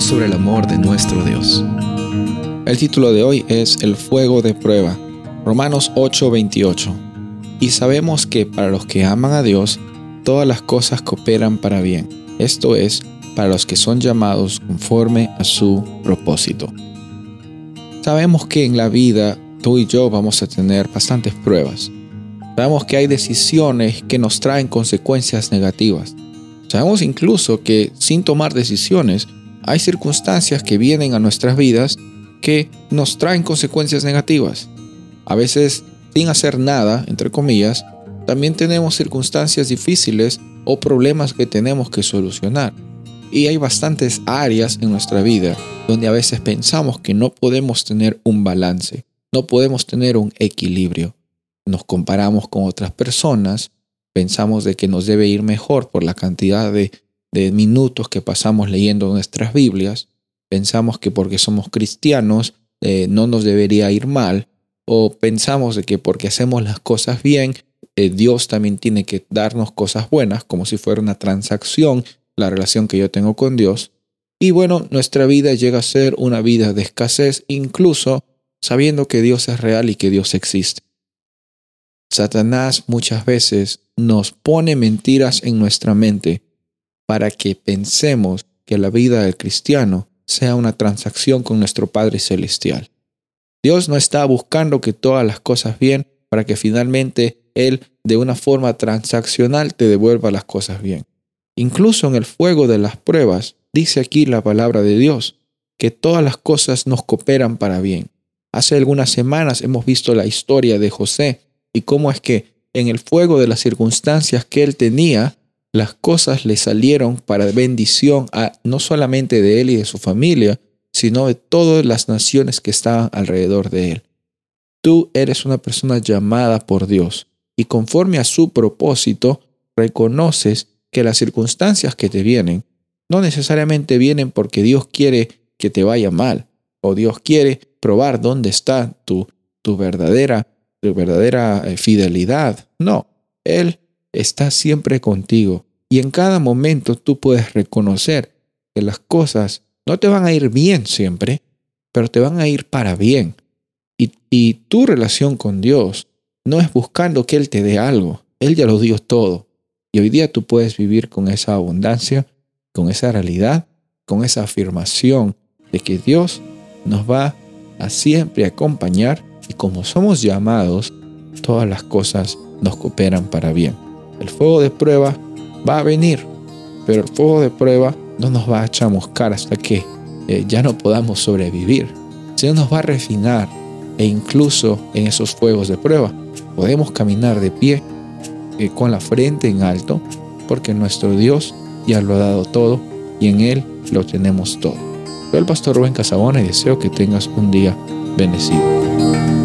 sobre el amor de nuestro Dios. El título de hoy es El fuego de prueba, Romanos 8:28. Y sabemos que para los que aman a Dios, todas las cosas cooperan para bien, esto es, para los que son llamados conforme a su propósito. Sabemos que en la vida tú y yo vamos a tener bastantes pruebas. Sabemos que hay decisiones que nos traen consecuencias negativas. Sabemos incluso que sin tomar decisiones hay circunstancias que vienen a nuestras vidas que nos traen consecuencias negativas. A veces sin hacer nada, entre comillas, también tenemos circunstancias difíciles o problemas que tenemos que solucionar. Y hay bastantes áreas en nuestra vida donde a veces pensamos que no podemos tener un balance, no podemos tener un equilibrio. Nos comparamos con otras personas, pensamos de que nos debe ir mejor por la cantidad de, minutos que pasamos leyendo nuestras Biblias, pensamos que porque somos cristianos eh, no nos debería ir mal, o pensamos de que porque hacemos las cosas bien, eh, Dios también tiene que darnos cosas buenas, como si fuera una transacción, la relación que yo tengo con Dios. Y bueno, nuestra vida llega a ser una vida de escasez, incluso sabiendo que Dios es real y que Dios existe. Satanás muchas veces nos pone mentiras en nuestra mente para que pensemos que la vida del cristiano sea una transacción con nuestro Padre Celestial. Dios no está buscando que todas las cosas bien para que finalmente Él de una forma transaccional te devuelva las cosas bien. Incluso en el fuego de las pruebas, dice aquí la palabra de Dios, que todas las cosas nos cooperan para bien. Hace algunas semanas hemos visto la historia de José y cómo es que en el fuego de las circunstancias que él tenía, las cosas le salieron para bendición a no solamente de él y de su familia, sino de todas las naciones que estaban alrededor de él. Tú eres una persona llamada por Dios y conforme a su propósito, reconoces que las circunstancias que te vienen no necesariamente vienen porque Dios quiere que te vaya mal o Dios quiere probar dónde está tu, tu verdadera, tu verdadera eh, fidelidad. No, Él está siempre contigo y en cada momento tú puedes reconocer que las cosas no te van a ir bien siempre, pero te van a ir para bien. Y, y tu relación con Dios no es buscando que Él te dé algo, Él ya lo dio todo. Y hoy día tú puedes vivir con esa abundancia, con esa realidad, con esa afirmación de que Dios nos va a siempre acompañar y como somos llamados, todas las cosas nos cooperan para bien. El fuego de prueba va a venir, pero el fuego de prueba no nos va a chamuscar hasta que eh, ya no podamos sobrevivir, sino nos va a refinar e incluso en esos fuegos de prueba podemos caminar de pie eh, con la frente en alto, porque nuestro Dios ya lo ha dado todo y en Él lo tenemos todo. Soy el pastor Rubén Casabona y deseo que tengas un día bendecido.